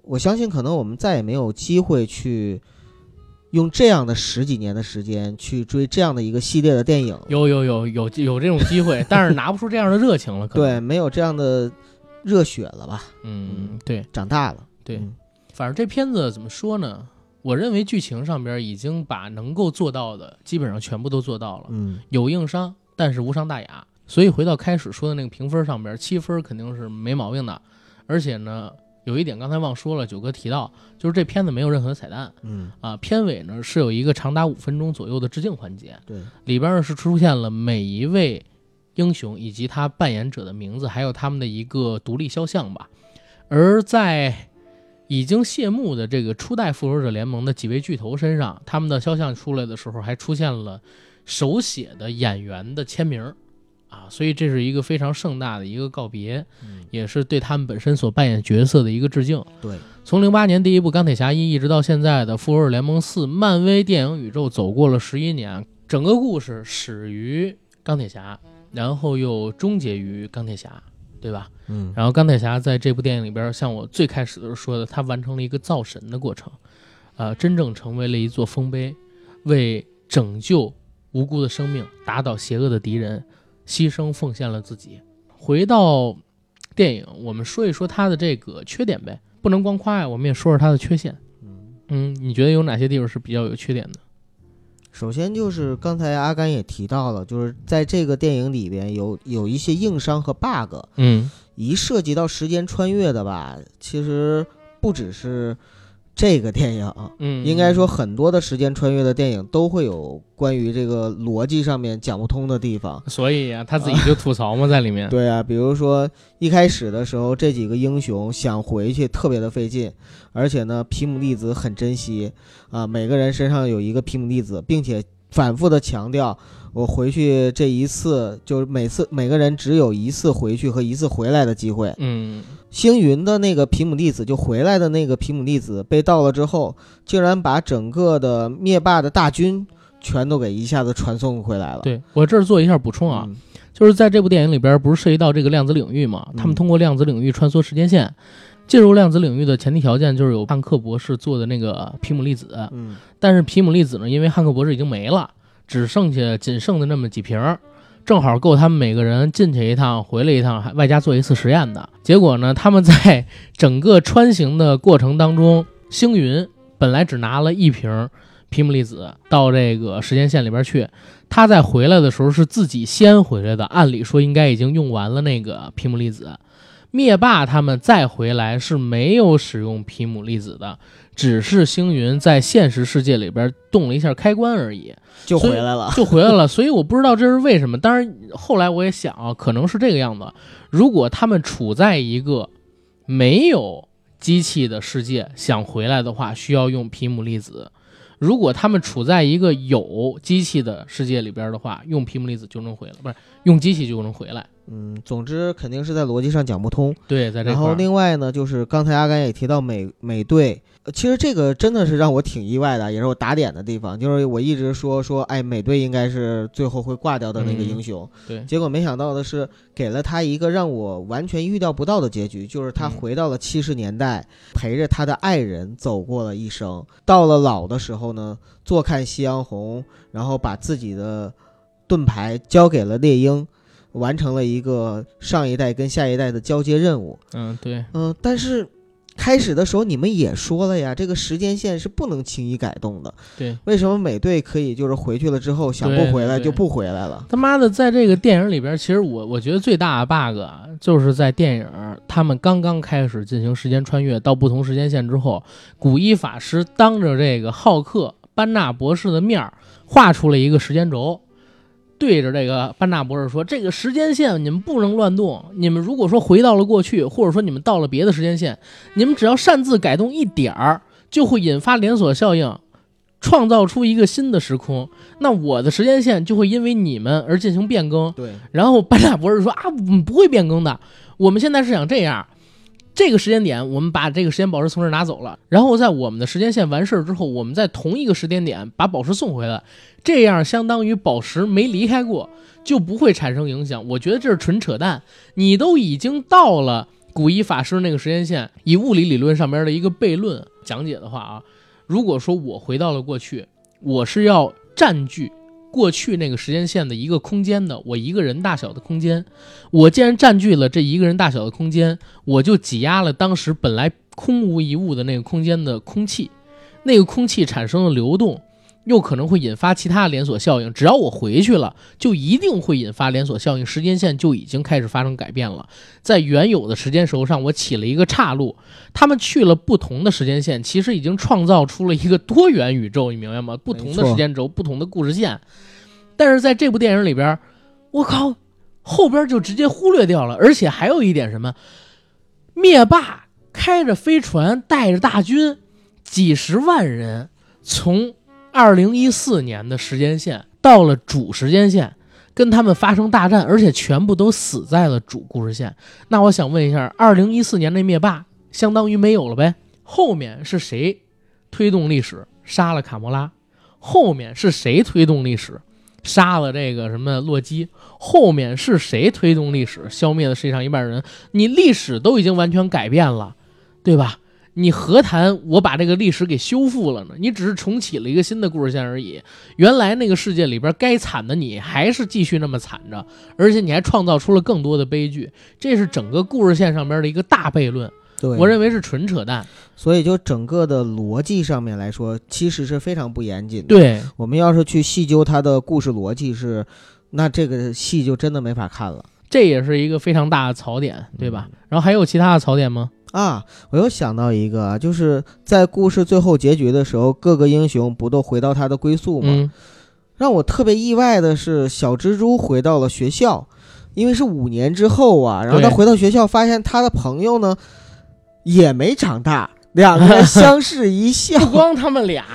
我相信可能我们再也没有机会去。用这样的十几年的时间去追这样的一个系列的电影，有有有有有这种机会，但是拿不出这样的热情了。对，没有这样的热血了吧？嗯，对，长大了。对，反正这片子怎么说呢？我认为剧情上边已经把能够做到的基本上全部都做到了。嗯，有硬伤，但是无伤大雅。所以回到开始说的那个评分上边，七分肯定是没毛病的。而且呢。有一点刚才忘说了，九哥提到，就是这片子没有任何的彩蛋，嗯啊，片尾呢是有一个长达五分钟左右的致敬环节，对，里边呢是出现了每一位英雄以及他扮演者的名字，还有他们的一个独立肖像吧。而在已经谢幕的这个初代复仇者联盟的几位巨头身上，他们的肖像出来的时候，还出现了手写的演员的签名。啊，所以这是一个非常盛大的一个告别，也是对他们本身所扮演角色的一个致敬。对，从零八年第一部《钢铁侠一》一直到现在的《复仇者联盟四》，漫威电影宇宙走过了十一年，整个故事始于钢铁侠，然后又终结于钢铁侠，对吧？嗯然后钢铁侠在这部电影里边，像我最开始的时候说的，他完成了一个造神的过程，呃，真正成为了一座丰碑，为拯救无辜的生命、打倒邪恶的敌人，牺牲奉献了自己。回到电影，我们说一说他的这个缺点呗，不能光夸呀，我们也说说他的缺陷。嗯，你觉得有哪些地方是比较有缺点的？首先就是刚才阿甘也提到了，就是在这个电影里边有有一些硬伤和 bug，嗯。一涉及到时间穿越的吧，其实不只是这个电影，嗯，应该说很多的时间穿越的电影都会有关于这个逻辑上面讲不通的地方。所以呀、他自己就吐槽嘛，在里面。对啊，比如说一开始的时候，这几个英雄想回去特别的费劲，而且呢，皮姆粒子很珍惜啊，每个人身上有一个皮姆粒子，并且反复的强调，我回去这一次就是每次每个人只有一次回去和一次回来的机会。嗯，星云的那个皮姆粒子就回来的那个皮姆粒子被盗了之后，竟然把整个的灭霸的大军全都给一下子传送回来了。对我这儿做一下补充啊，嗯就是在这部电影里边，不是涉及到这个量子领域嘛？嗯他们通过量子领域穿梭时间线，进入量子领域的前提条件就是有汉克博士做的那个皮姆粒子，嗯但是皮姆粒子呢，因为汉克博士已经没了，只剩下仅剩的那么几瓶儿，正好够他们每个人进去一趟，回来一趟，还外加做一次实验的。结果呢，他们在 整个穿行的过程当中，星云本来只拿了一瓶皮姆粒子到这个时间线里边去，他在回来的时候是自己先回来的，按理说应该已经用完了那个皮姆粒子。灭霸他们再回来是没有使用皮姆粒子的，只是星云在现实世界里边动了一下开关而已，就回来了。就回来了。所以我不知道这是为什么。当然后来我也想啊，可能是这个样子。如果他们处在一个没有机器的世界，想回来的话，需要用皮姆粒子；如果他们处在一个有机器的世界里边的话，用皮姆粒子就能回来，不是用机器就能回来。嗯，总之肯定是在逻辑上讲不通。对，在这然后，另外呢，就是刚才阿甘也提到美美队，呃其实这个真的是让我挺意外的，也是我打点的地方。就是我一直说说，哎，美队应该是最后会挂掉的那个嗯英雄，对，结果没想到的是，给了他一个让我完全预料不到的结局，就是他嗯回到了七十年代，陪着他的爱人走过了一生。到了老的时候呢，坐看夕阳红，然后把自己的盾牌交给了猎鹰，完成了一个上一代跟下一代的交接任务。嗯，对，嗯、但是开始的时候你们也说了呀，这个时间线是不能轻易改动的。对。为什么美队可以就是回去了之后想不回来就不回来了？他妈的，在这个电影里边，其实我我觉得最大的 bug 啊就是在电影他们刚刚开始进行时间穿越到不同时间线之后，古一法师当着这个浩克班纳博士的面儿画出了一个时间轴，对着这个班纳博士说：“这个时间线你们不能乱动，你们如果说回到了过去，或者说你们到了别的时间线，你们只要擅自改动一点儿，就会引发连锁效应。”创造出一个新的时空，那我的时间线就会因为你们而进行变更。对，然后班纳博士说啊，我们不会变更的，我们现在是想这样，这个时间点我们把这个时间宝石从这儿拿走了，然后在我们的时间线完事儿之后，我们在同一个时间点把宝石送回来，这样相当于宝石没离开过，就不会产生影响。我觉得这是纯扯淡，你都已经到了古一法师那个时间线，以物理理论上面的一个悖论讲解的话啊，如果说我回到了过去，我是要占据。过去那个时间线的一个空间的，我一个人大小的空间，我既然占据了这一个人大小的空间，我就挤压了当时本来空无一物的那个空间的空气，那个空气产生了流动，又可能会引发其他连锁效应。只要我回去了，就一定会引发连锁效应，时间线就已经开始发生改变了。在原有的时间轴上，我起了一个岔路，他们去了不同的时间线，其实已经创造出了一个多元宇宙，你明白吗？不同的时间轴，不同的故事线。但是在这部电影里边，我靠，后边就直接忽略掉了，而且还有一点什么，灭霸开着飞船，带着大军，几十万人，从二零一四年的时间线到了主时间线，跟他们发生大战，而且全部都死在了主故事线。那我想问一下，二零一四年那灭霸相当于没有了呗？后面是谁推动历史杀了卡魔拉？后面是谁推动历史？杀了这个什么洛基，后面是谁推动历史，消灭了世界上一半人？你历史都已经完全改变了，对吧？你何谈我把这个历史给修复了呢？你只是重启了一个新的故事线而已。原来那个世界里边该惨的你还是继续那么惨着，而且你还创造出了更多的悲剧。这是整个故事线上边的一个大悖论，对，我认为是纯扯淡。所以就整个的逻辑上面来说，其实是非常不严谨的。对，我们要是去细究它的故事逻辑是，那这个戏就真的没法看了。这也是一个非常大的槽点，对吧？然后还有其他的槽点吗？啊，我又想到一个，就是在故事最后结局的时候，各个英雄不都回到他的归宿吗？嗯，让我特别意外的是，小蜘蛛回到了学校，因为是五年之后啊。然后他回到学校，发现他的朋友呢也没长大，两个人 相视一笑。不光他们俩，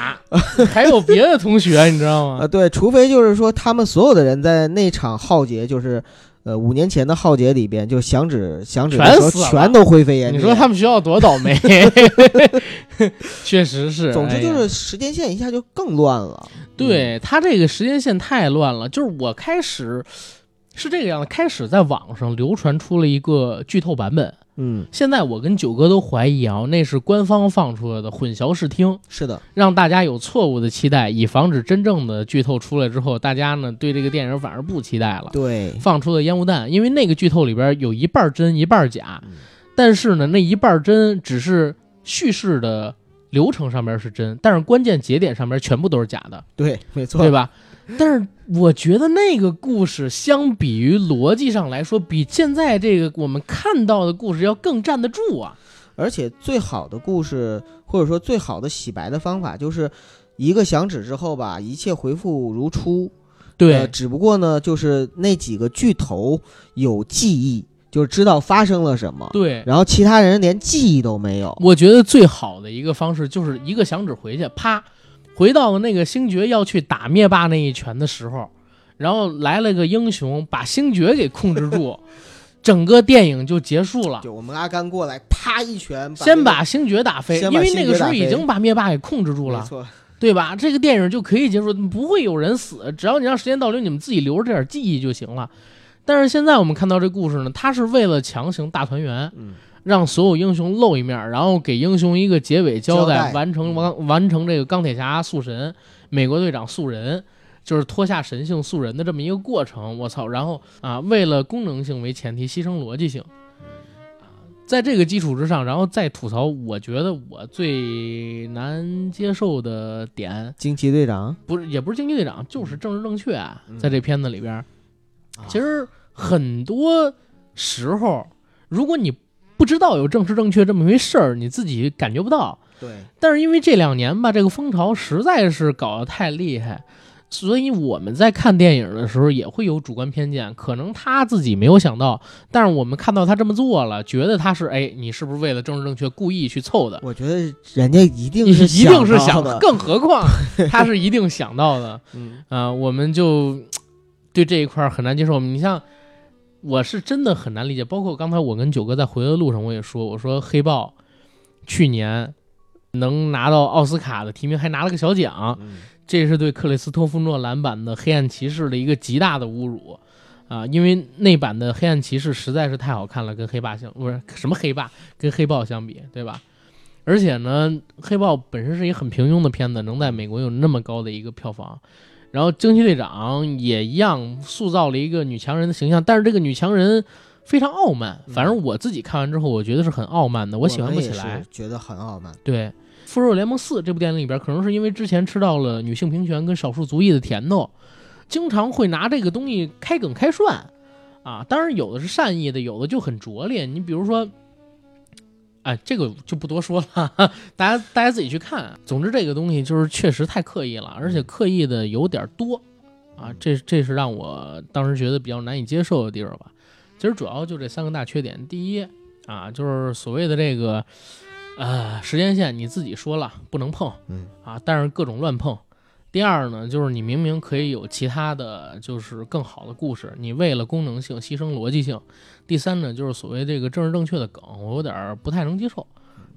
还有别的同学，你知道吗？啊，对，除非就是说他们所有的人在那场浩劫，就是。呃，五年前的浩劫里边，就响指响指的时候，全都灰飞烟灭。你说他们学校多倒霉？确实是。总之就是时间线一下就更乱了。对他这个时间线太乱了。就是我开始是这个样子，开始在网上流传出了一个剧透版本。嗯，现在我跟九哥都怀疑啊，那是官方放出来的混淆视听，是的，让大家有错误的期待，以防止真正的剧透出来之后，大家呢对这个电影反而不期待了。对，放出的烟雾弹，因为那个剧透里边有一半真一半假，但是呢，那一半真只是叙事的流程上面是真，但是关键节点上面全部都是假的。对，没错，对吧？但是我觉得那个故事相比于逻辑上来说，比现在这个我们看到的故事要更站得住啊！而且最好的故事，或者说最好的洗白的方法，就是一个响指之后吧，一切恢复如初。对，只不过呢，就是那几个巨头有记忆，就是知道发生了什么。对，然后其他人连记忆都没有。我觉得最好的一个方式就是一个响指回去，啪。回到了那个星爵要去打灭霸那一拳的时候，然后来了个英雄把星爵给控制住，整个电影就结束了。就我们阿甘过来，啪一拳，先把星爵打飞，因为那个时候已经把灭霸给控制住了，对吧？这个电影就可以结束，不会有人死，只要你让时间倒流，你们自己留着这点记忆就行了。但是现在我们看到这故事呢，他是为了强行大团圆。让所有英雄露一面，然后给英雄一个结尾交代，完成完完成这个钢铁侠塑神、美国队长塑人，就是脱下神性塑人的这么一个过程。我操！然后啊，为了功能性为前提，牺牲逻辑性。啊，在这个基础之上，然后再吐槽，我觉得我最难接受的点，惊奇队长？不是，也不是惊奇队长，就是政治正确，在这片子里边，其实很多时候，如果你不知道有政治正确这么回事儿，你自己感觉不到。对，但是因为这两年吧，这个风潮实在是搞得太厉害，所以我们在看电影的时候也会有主观偏见。可能他自己没有想到，但是我们看到他这么做了，觉得他是哎，你是不是为了政治正确故意去凑的？我觉得人家一定是一定是想的，更何况他是一定想到的。嗯啊，我们就对这一块很难接受。你像。我是真的很难理解，包括刚才我跟九哥在回来的路上，我也说，我说黑豹去年能拿到奥斯卡的提名，还拿了个小奖，这是对克里斯托夫诺兰版的黑暗骑士的一个极大的侮辱啊！因为那版的黑暗骑士实在是太好看了，跟黑霸相不是什么黑霸，跟黑豹相比，对吧？而且呢，黑豹本身是一个很平庸的片子，能在美国有那么高的一个票房。然后惊奇队长也一样塑造了一个女强人的形象，但是这个女强人非常傲慢。反正我自己看完之后，我觉得是很傲慢的，我喜欢不起来，觉得很傲慢。对，《复仇者联盟四》这部电影里边，可能是因为之前吃到了女性平权跟少数族裔的甜头，经常会拿这个东西开梗开涮啊。当然有的是善意的，有的就很拙劣。你比如说。哎，这个就不多说了，大家大家自己去看。总之，这个东西就是确实太刻意了，而且刻意的有点多啊。这这是让我当时觉得比较难以接受的地方吧。其实主要就这三个大缺点。第一啊，就是所谓的这个呃时间线，你自己说了不能碰，嗯啊，但是各种乱碰。第二呢，就是你明明可以有其他的就是更好的故事，你为了功能性牺牲逻辑性。第三呢，就是所谓这个政治正确的梗，我有点不太能接受。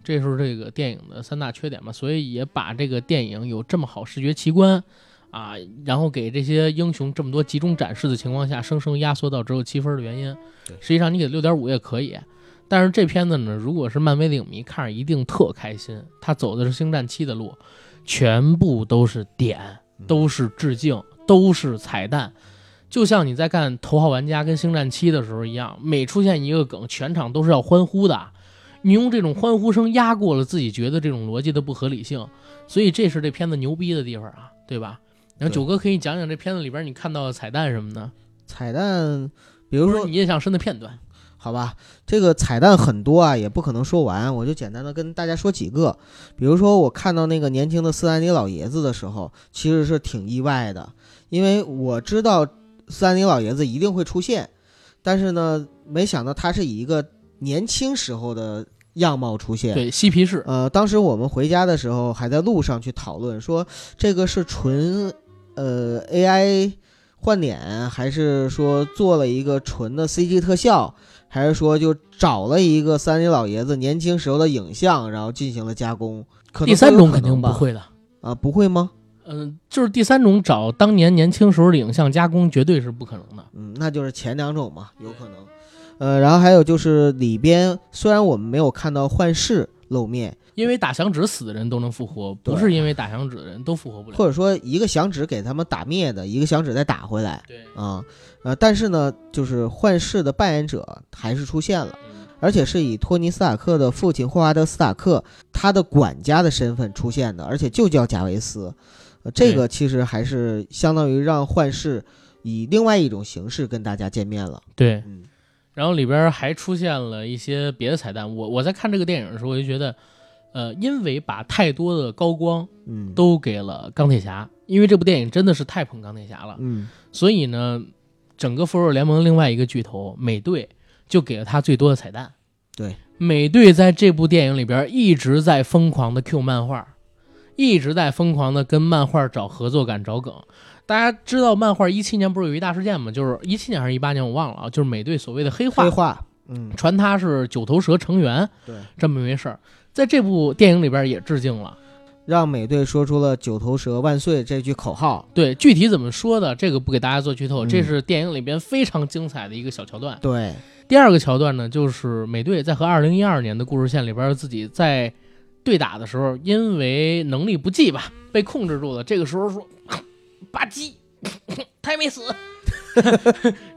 这是这个电影的三大缺点嘛，所以也把这个电影有这么好视觉奇观啊，然后给这些英雄这么多集中展示的情况下，生生压缩到只有七分的原因。实际上你给六点五也可以。但是这片子呢，如果是漫威的影迷看着一定特开心，他走的是星战七的路，全部都是点，都是致敬，都是彩蛋。就像你在干《头号玩家》跟《星战七》的时候一样，每出现一个梗，全场都是要欢呼的。你用这种欢呼声压过了自己觉得这种逻辑的不合理性，所以这是这片子牛逼的地方啊，对吧？然后九哥可以讲讲这片子里边你看到的彩蛋什么的，彩蛋，比如说你印象深的片段。好吧，这个彩蛋很多啊，也不可能说完，我就简单的跟大家说几个。比如说，我看到那个年轻的斯坦尼老爷子的时候，其实是挺意外的，因为我知道斯坦尼老爷子一定会出现，但是呢，没想到他是以一个年轻时候的样貌出现。对，嬉皮士，呃，当时我们回家的时候，还在路上去讨论说，这个是纯呃 AI 换脸，还是说做了一个纯的 CG 特效，还是说就找了一个三里老爷子年轻时候的影像，然后进行了加工？可能第三种肯定不会的。啊，不会吗？嗯、就是第三种找当年年轻时候的影像加工，绝对是不可能的。嗯，那就是前两种嘛，有可能。呃，然后还有就是里边虽然我们没有看到幻视露面，因为打响指死的人都能复活，不是因为打响指的人都复活不了。或者说一个响指给他们打灭的，一个响指再打回来。对，啊，呃，但是呢，就是幻视的扮演者还是出现了，嗯，而且是以托尼·斯塔克的父亲霍华德·斯塔克他的管家的身份出现的，而且就叫贾维斯。呃，这个其实还是相当于让幻视以另外一种形式跟大家见面了。对。嗯，然后里边还出现了一些别的彩蛋。我我在看这个电影的时候，我就觉得，呃，因为把太多的高光嗯，都给了钢铁侠，因为这部电影真的是太捧钢铁侠了，嗯，所以呢，整个复仇者联盟另外一个巨头美队就给了他最多的彩蛋。对，美队在这部电影里边一直在疯狂的 Q 漫画，一直在疯狂的跟漫画找合作感、找梗。大家知道漫画一七年不是有一大事件吗？就是一七年还是一八年我忘了啊，就是美队所谓的黑化黑化，嗯，传他是九头蛇成员对，这么一回事儿，在这部电影里边也致敬了。让美队说出了“九头蛇万岁”这句口号。对，具体怎么说的，这个不给大家做剧透，嗯这是电影里边非常精彩的一个小桥段。对，第二个桥段呢，就是美队在和2012年的故事线里边自己在对打的时候，因为能力不济吧，被控制住了。这个时候说：“吧唧，他还没死。”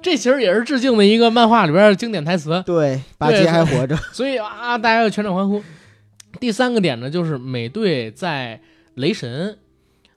这其实也是致敬的一个漫画里边的经典台词。对，巴对基还活着。所以啊，大家要全场欢呼。第三个点呢，就是美队在雷神，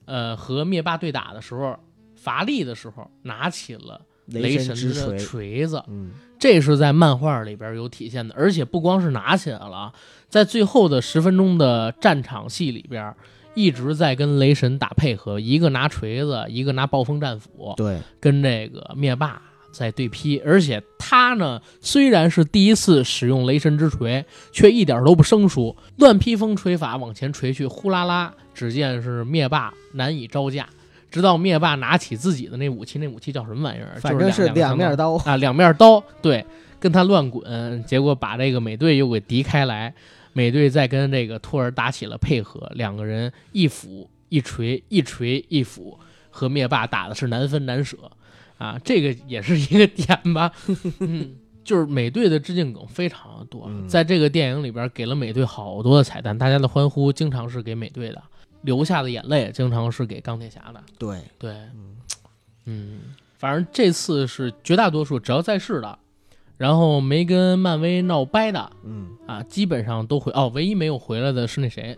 呃和灭霸对打的时候，乏力的时候，拿起了雷神的锤，锤子，嗯，这是在漫画里边有体现的，而且不光是拿起来了啊，在最后的十分钟的战场戏里边，一直在跟雷神打配合，一个拿锤子，一个拿暴风战斧，对，跟这个灭霸在对劈，而且他呢虽然是第一次使用雷神之锤，却一点都不生疏，乱披风锤法往前锤去，呼啦啦，只见是灭霸难以招架，直到灭霸拿起自己的那武器，那武器叫什么玩意儿？反正是两面刀。啊，两面刀，对，跟他乱滚，结果把这个美队又给敌开来，美队再跟这个托尔打起了配合，两个人一斧一锤，一锤一斧，和灭霸打的是难分难舍，啊，这个也是一个点吧，嗯。就是美队的致敬梗非常的多，嗯在这个电影里边给了美队好多的彩蛋，大家的欢呼经常是给美队的，流下的眼泪经常是给钢铁侠的。对，对，嗯嗯，反正这次是绝大多数只要在世的，然后没跟漫威闹掰的嗯，啊，基本上都回哦，唯一没有回来的是那谁，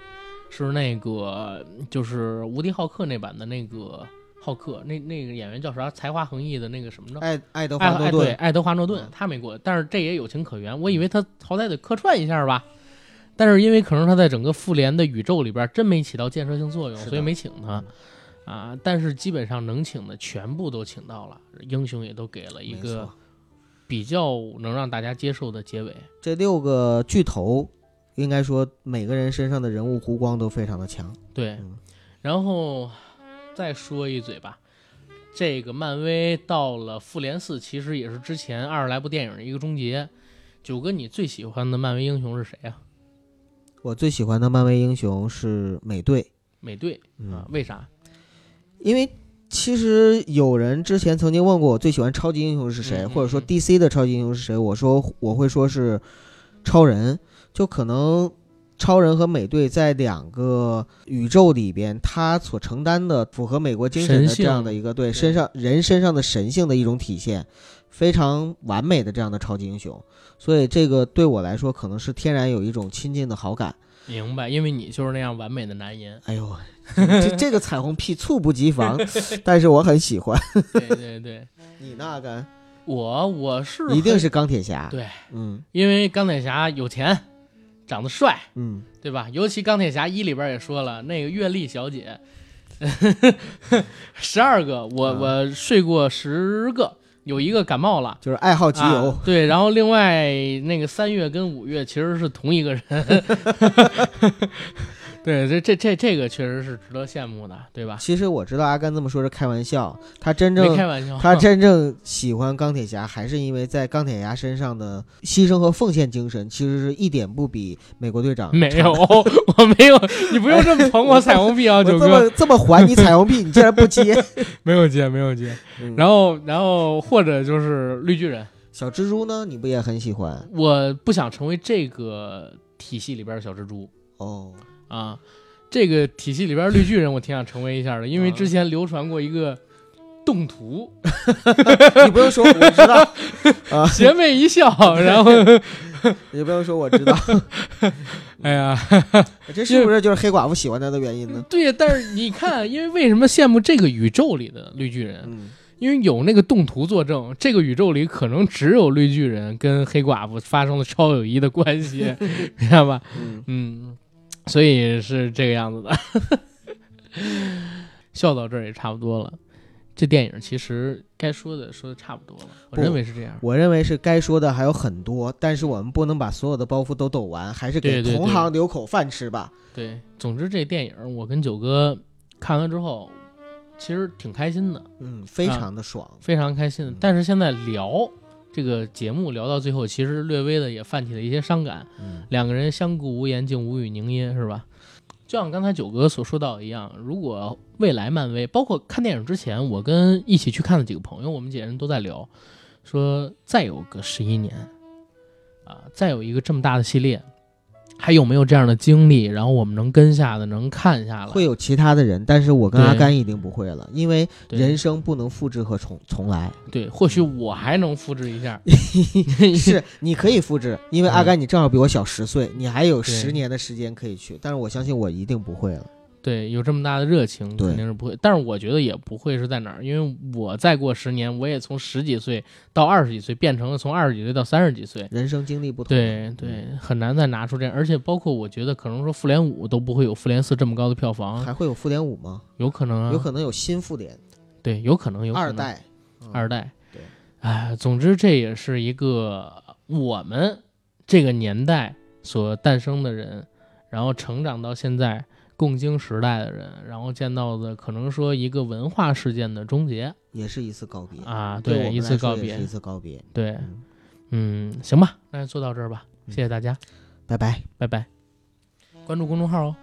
是那个就是无敌浩克那版的那个浩克，那那个演员叫啥？才华横溢的那个什么着？爱爱德华诺顿，爱德华诺顿嗯他没过，但是这也有情可原。我以为他好歹得客串一下吧，但是因为可能他在整个复联的宇宙里边真没起到建设性作用，所以没请他嗯啊。但是基本上能请的全部都请到了，英雄也都给了一个比较能让大家接受的结尾。这六个巨头，应该说每个人身上的人物弧光都非常的强。对嗯，然后再说一嘴吧。这个漫威到了复联四，其实也是之前二十来部电影的一个终结。九哥，你最喜欢的漫威英雄是谁啊？我最喜欢的漫威英雄是美队，美队啊嗯，，为啥？因为其实有人之前曾经问过我最喜欢超级英雄是谁，嗯嗯或者说嗯 DC 的超级英雄是谁，我说我会说是超人，就可能超人和美队在两个宇宙里边，他所承担的符合美国精神的这样的一个对对身上人身上的神性的一种体现，非常完美的这样的超级英雄，所以这个对我来说可能是天然有一种亲近的好感。明白，因为你就是那样完美的男人。哎呦，这这个彩虹屁猝不及防，但是我很喜欢。对对对，你那个我我是一定是钢铁侠。对，嗯因为钢铁侠有钱，长得帅，嗯，对吧？尤其钢铁侠一里边也说了，那个月丽小姐，十二个，我、啊我睡过十个，有一个感冒了。就是爱好集邮。啊，对，然后另外那个三月跟五月其实是同一个人，对，这这这这个确实是值得羡慕的，对吧？其实我知道阿甘这么说是开玩笑，他真正开玩笑，他真正喜欢钢铁侠，还是因为在钢铁侠身上的牺牲和奉献精神，其实是一点不比美国队长没有，我没有，你不用这么捧我彩虹屁啊，九哥，么 这么还你彩虹屁，你竟然不接。没有接，没有接。嗯然后，然后或者就是绿巨人，小蜘蛛呢，你不也很喜欢？我不想成为这个体系里边的小蜘蛛哦，啊，这个体系里边绿巨人我挺想成为一下的，因为啊之前流传过一个动图，你不用说，我知道。啊，邪魅一笑，然后 你不用说，我知道。哎呀，这是不是就是黑寡妇喜欢他的原因呢？对，但是你看，因为为什么羡慕这个宇宙里的绿巨人？嗯，因为有那个动图作证，这个宇宙里可能只有绿巨人跟黑寡妇发生了超友谊的关系，知道吧？嗯嗯，所以是这个样子的。笑到这儿也差不多了，这电影其实该说的说的差不多了，我认为是这样。我认为是该说的还有很多，但是我们不能把所有的包袱都抖完，还是给同行留口饭吃吧。对，总之这电影我跟九哥看完之后，其实挺开心的，嗯，非常的爽。非常开心。但是现在聊这个节目聊到最后，其实略微的也泛起了一些伤感。嗯两个人相顾无言，竟无语凝噎，是吧？就像刚才九哥所说到一样，如果未来漫威，包括看电影之前，我跟一起去看的几个朋友，我们几个人都在聊，说再有个十一年，啊，再有一个这么大的系列，还有没有这样的经历，然后我们能跟下的，能看下来？会有其他的人，但是我跟阿甘一定不会了，因为人生不能复制和重重来。对，或许我还能复制一下，是，你可以复制，因为阿甘你正好比我小十岁，你还有对十年的时间可以去，但是我相信我一定不会了。对，有这么大的热情，肯定是不会。但是我觉得也不会是在哪儿，因为我再过十年，我也从十几岁到二十几岁，变成了从二十几岁到三十几岁。人生经历不同，对对，很难再拿出这样，而且包括我觉得，可能说复联五都不会有复联四这么高的票房，还会有复联五吗？有可能啊，有可能有新复联对，有可能有二代，嗯二代，对，哎，总之这也是一个我们这个年代所诞生的人，然后成长到现在共经时代的人，然后见到的可能说一个文化事件的终结也是一次告别啊，对一次告别一，次告别。对，嗯嗯，行吧，那就做到这儿吧，谢谢大家，拜拜。拜拜，关注公众号哦。